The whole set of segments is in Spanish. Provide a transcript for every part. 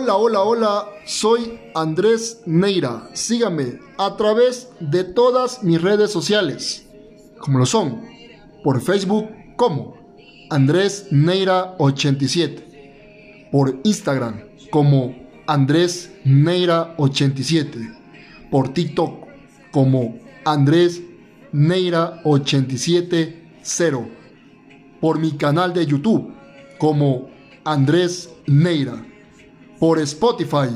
Hola, hola, hola, soy Andrés Neira. Sígame a través de todas mis redes sociales, como lo son, por Facebook como Andrés Neira 87, por Instagram como Andrés Neira 87, por TikTok como Andrés Neira 870, por mi canal de YouTube como Andrés Neira por Spotify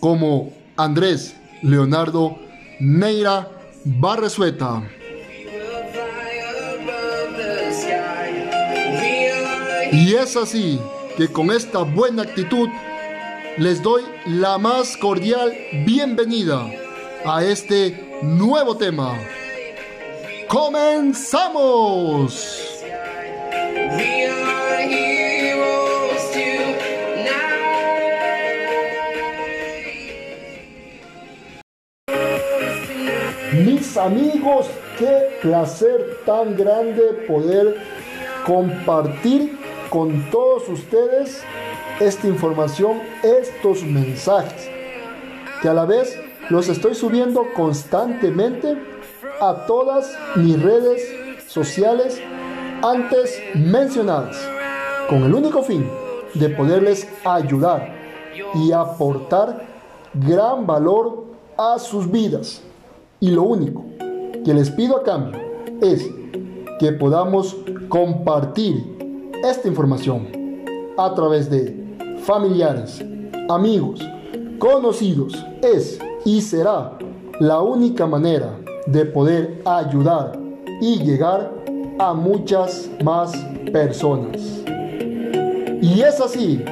como Andrés Leonardo Neira Barresueta. Y es así que con esta buena actitud les doy la más cordial bienvenida a este nuevo tema. ¡Comenzamos! Amigos, qué placer tan grande poder compartir con todos ustedes esta información, estos mensajes, que a la vez los estoy subiendo constantemente a todas mis redes sociales antes mencionadas, con el único fin de poderles ayudar y aportar gran valor a sus vidas. Y lo único que les pido a cambio es que podamos compartir esta información a través de familiares, amigos, conocidos. Es y será la única manera de poder ayudar y llegar a muchas más personas. Y es así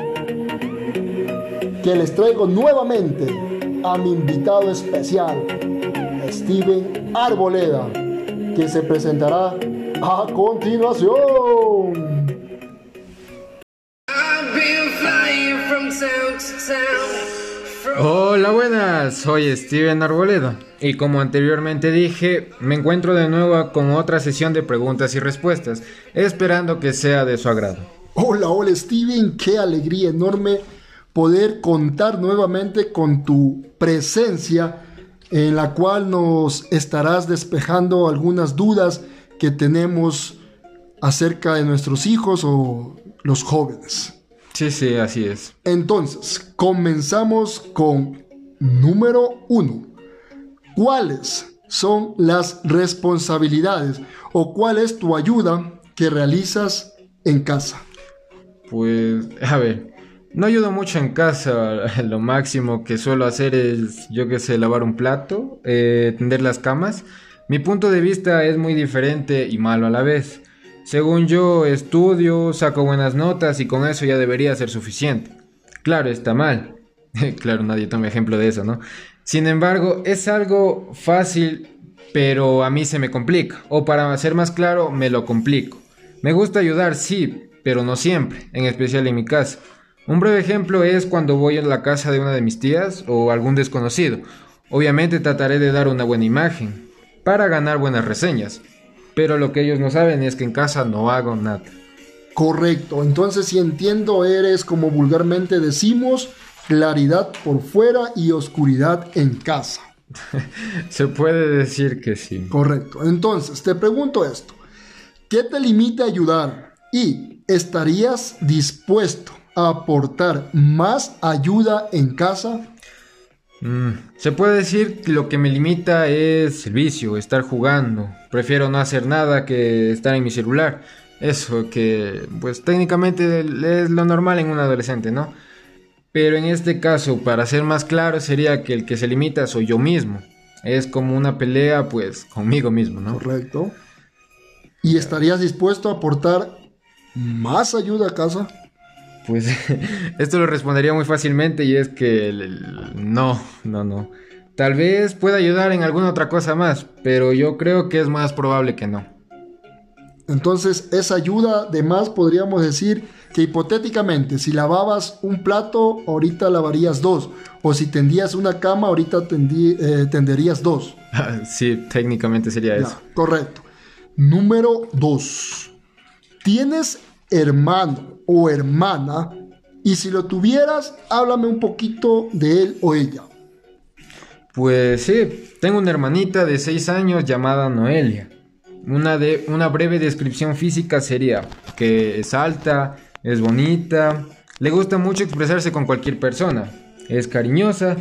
que les traigo nuevamente a mi invitado especial, Steven Arboleda, que se presentará a continuación. Hola, buenas, soy Steven Arboleda y como anteriormente dije, me encuentro de nuevo con otra sesión de preguntas y respuestas, esperando que sea de su agrado. Hola, hola Steven, qué alegría enorme poder contar nuevamente con tu presencia en la cual nos estarás despejando algunas dudas que tenemos acerca de nuestros hijos o los jóvenes. Sí, sí, así es. Entonces, comenzamos con número uno. ¿Cuáles son las responsabilidades o cuál es tu ayuda que realizas en casa? Pues, a ver, no ayudo mucho en casa. Lo máximo que suelo hacer es, yo que sé, lavar un plato, eh, tender las camas. Mi punto de vista es muy diferente y malo a la vez. Según yo, estudio, saco buenas notas y con eso ya debería ser suficiente. Claro, está mal. claro, nadie toma ejemplo de eso, ¿no? Sin embargo, es algo fácil, pero a mí se me complica. O para ser más claro, me lo complico. Me gusta ayudar, sí, pero no siempre, en especial en mi casa. Un breve ejemplo es cuando voy a la casa de una de mis tías o algún desconocido. Obviamente trataré de dar una buena imagen, para ganar buenas reseñas. Pero lo que ellos no saben es que en casa no hago nada. Correcto, entonces si entiendo eres como vulgarmente decimos, claridad por fuera y oscuridad en casa. Se puede decir que sí. Correcto, entonces te pregunto esto, ¿qué te limita a ayudar? ¿Y estarías dispuesto aportar más ayuda en casa? Mm, se puede decir que lo que me limita es el vicio, estar jugando. Prefiero no hacer nada que estar en mi celular. Eso que, pues técnicamente es lo normal en un adolescente, ¿no? Pero en este caso, para ser más claro, sería que el que se limita soy yo mismo. Es como una pelea, pues, conmigo mismo, ¿no? Correcto. ¿Y estarías dispuesto a aportar más ayuda a casa? Pues esto lo respondería muy fácilmente y es que no, no, no. Tal vez pueda ayudar en alguna otra cosa más, pero yo creo que es más probable que no. Entonces, esa ayuda de más podríamos decir que hipotéticamente, si lavabas un plato, ahorita lavarías dos. O si tendías una cama, ahorita eh, tenderías dos. sí, técnicamente sería eso. Correcto. Número dos. ¿Tienes hermano o hermana Y si lo tuvieras, háblame un poquito de él o ella. Pues sí, tengo una hermanita de 6 años llamada Noelia. Una, de, una breve descripción física sería que es alta, es bonita, le gusta mucho expresarse con cualquier persona, es cariñosa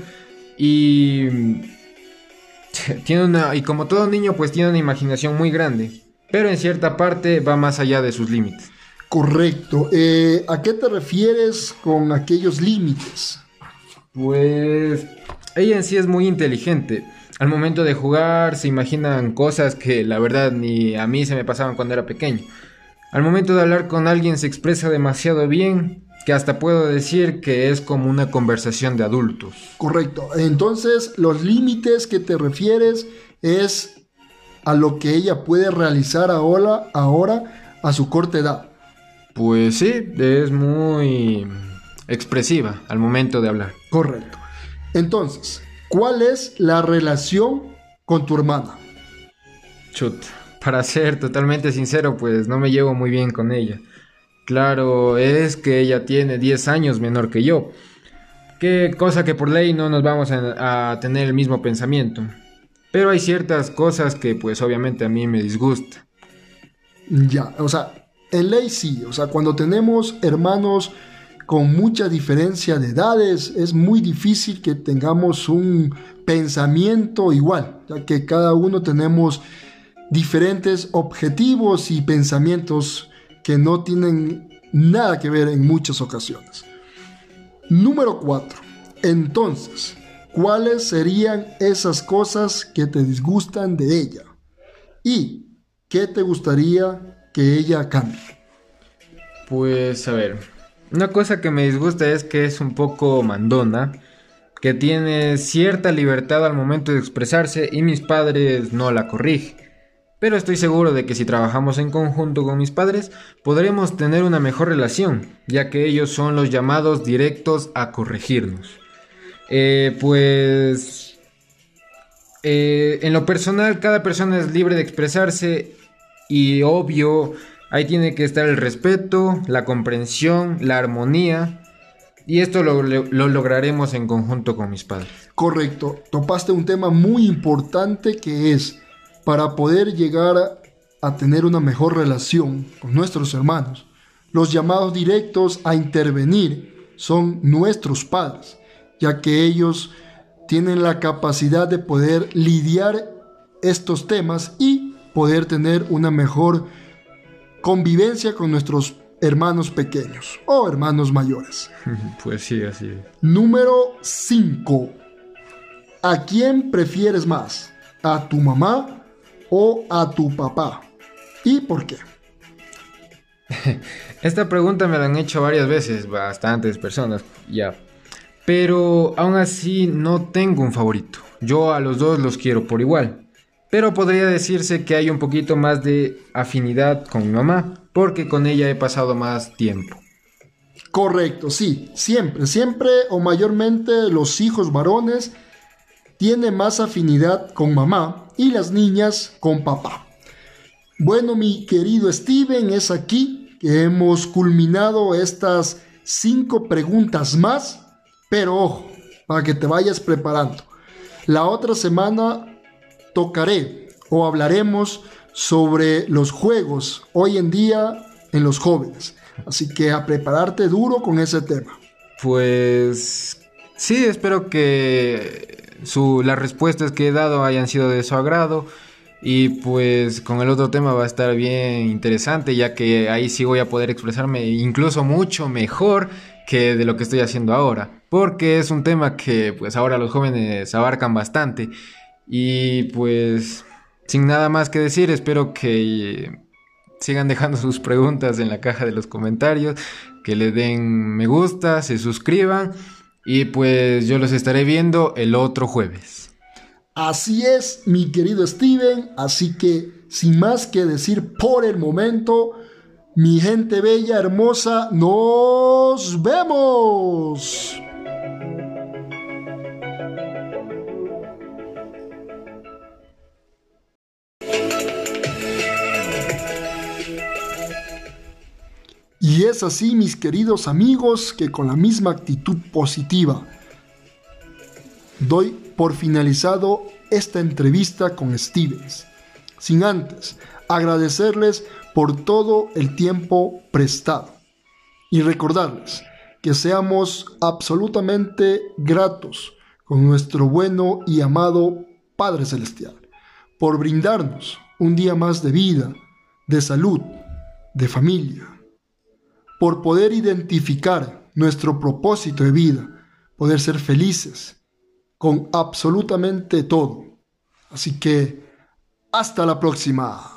y tiene una y como todo niño pues tiene una imaginación muy grande, pero en cierta parte va más allá de sus límites. Correcto. Eh, ¿A qué te refieres con aquellos límites? Pues ella en sí es muy inteligente. Al momento de jugar se imaginan cosas que la verdad ni a mí se me pasaban cuando era pequeño. Al momento de hablar con alguien se expresa demasiado bien que hasta puedo decir que es como una conversación de adultos. Correcto. Entonces, los límites que te refieres es a lo que ella puede realizar ahora, ahora a su corta edad. Pues sí, es muy expresiva al momento de hablar. Correcto. Entonces, ¿cuál es la relación con tu hermana? Chut, para ser totalmente sincero, pues no me llevo muy bien con ella. Claro, es que ella tiene 10 años menor que yo. Qué cosa que por ley no nos vamos a, tener el mismo pensamiento. Pero hay ciertas cosas que pues obviamente a mí me disgusta. Ya, o sea, en ley sí, o sea, cuando tenemos hermanos con mucha diferencia de edades, es muy difícil que tengamos un pensamiento igual, ya que cada uno tenemos diferentes objetivos y pensamientos que no tienen nada que ver en muchas ocasiones. Número 4. Entonces, ¿cuáles serían esas cosas que te disgustan de ella? ¿Y qué te gustaría que ella cambie? Pues a ver, una cosa que me disgusta es que es un poco mandona, que tiene cierta libertad al momento de expresarse y mis padres no la corrigen. Pero estoy seguro de que si trabajamos en conjunto con mis padres, podremos tener una mejor relación, ya que ellos son los llamados directos a corregirnos. Eh, pues... Eh, en lo personal, cada persona es libre de expresarse y obvio, ahí tiene que estar el respeto, la comprensión, la armonía. Y esto lo, lo lograremos en conjunto con mis padres. Correcto, topaste un tema muy importante que es para poder llegar a, tener una mejor relación con nuestros hermanos. Los llamados directos a intervenir son nuestros padres, ya que ellos tienen la capacidad de poder lidiar estos temas y poder tener una mejor convivencia con nuestros hermanos pequeños o hermanos mayores. Pues sí, así Número 5. ¿A quién prefieres más? ¿A tu mamá o a tu papá? ¿Y por qué? Esta pregunta me la han hecho varias veces, bastantes personas, ya. Pero aún así no tengo un favorito. Yo a los dos los quiero por igual. Pero podría decirse que hay un poquito más de afinidad con mamá, porque con ella he pasado más tiempo. Correcto, sí, siempre, siempre o mayormente los hijos varones tienen más afinidad con mamá y las niñas con papá. Bueno, mi querido Steven, es aquí que hemos culminado estas cinco preguntas más, pero ojo, para que te vayas preparando. La otra semana tocaré o hablaremos sobre los juegos hoy en día en los jóvenes. Así que a prepararte duro con ese tema. Pues sí, espero que las respuestas que he dado hayan sido de su agrado. Y pues con el otro tema va a estar bien interesante, ya que ahí sí voy a poder expresarme incluso mucho mejor que de lo que estoy haciendo ahora. Porque es un tema que pues ahora los jóvenes abarcan bastante. Y pues sin nada más que decir, espero que sigan dejando sus preguntas en la caja de los comentarios, que le den me gusta, se suscriban y pues yo los estaré viendo el otro jueves. Así es, mi querido Steven. Así que, sin más que decir por el momento, mi gente bella, hermosa, nos vemos. Y es así, mis queridos amigos, que con la misma actitud positiva. Doy por finalizado esta entrevista con Stevens, sin antes agradecerles por todo el tiempo prestado y recordarles que seamos absolutamente gratos con nuestro bueno y amado Padre Celestial por brindarnos un día más de vida, de salud, de familia, por poder identificar nuestro propósito de vida, poder ser felices con absolutamente todo. Así que, hasta la próxima.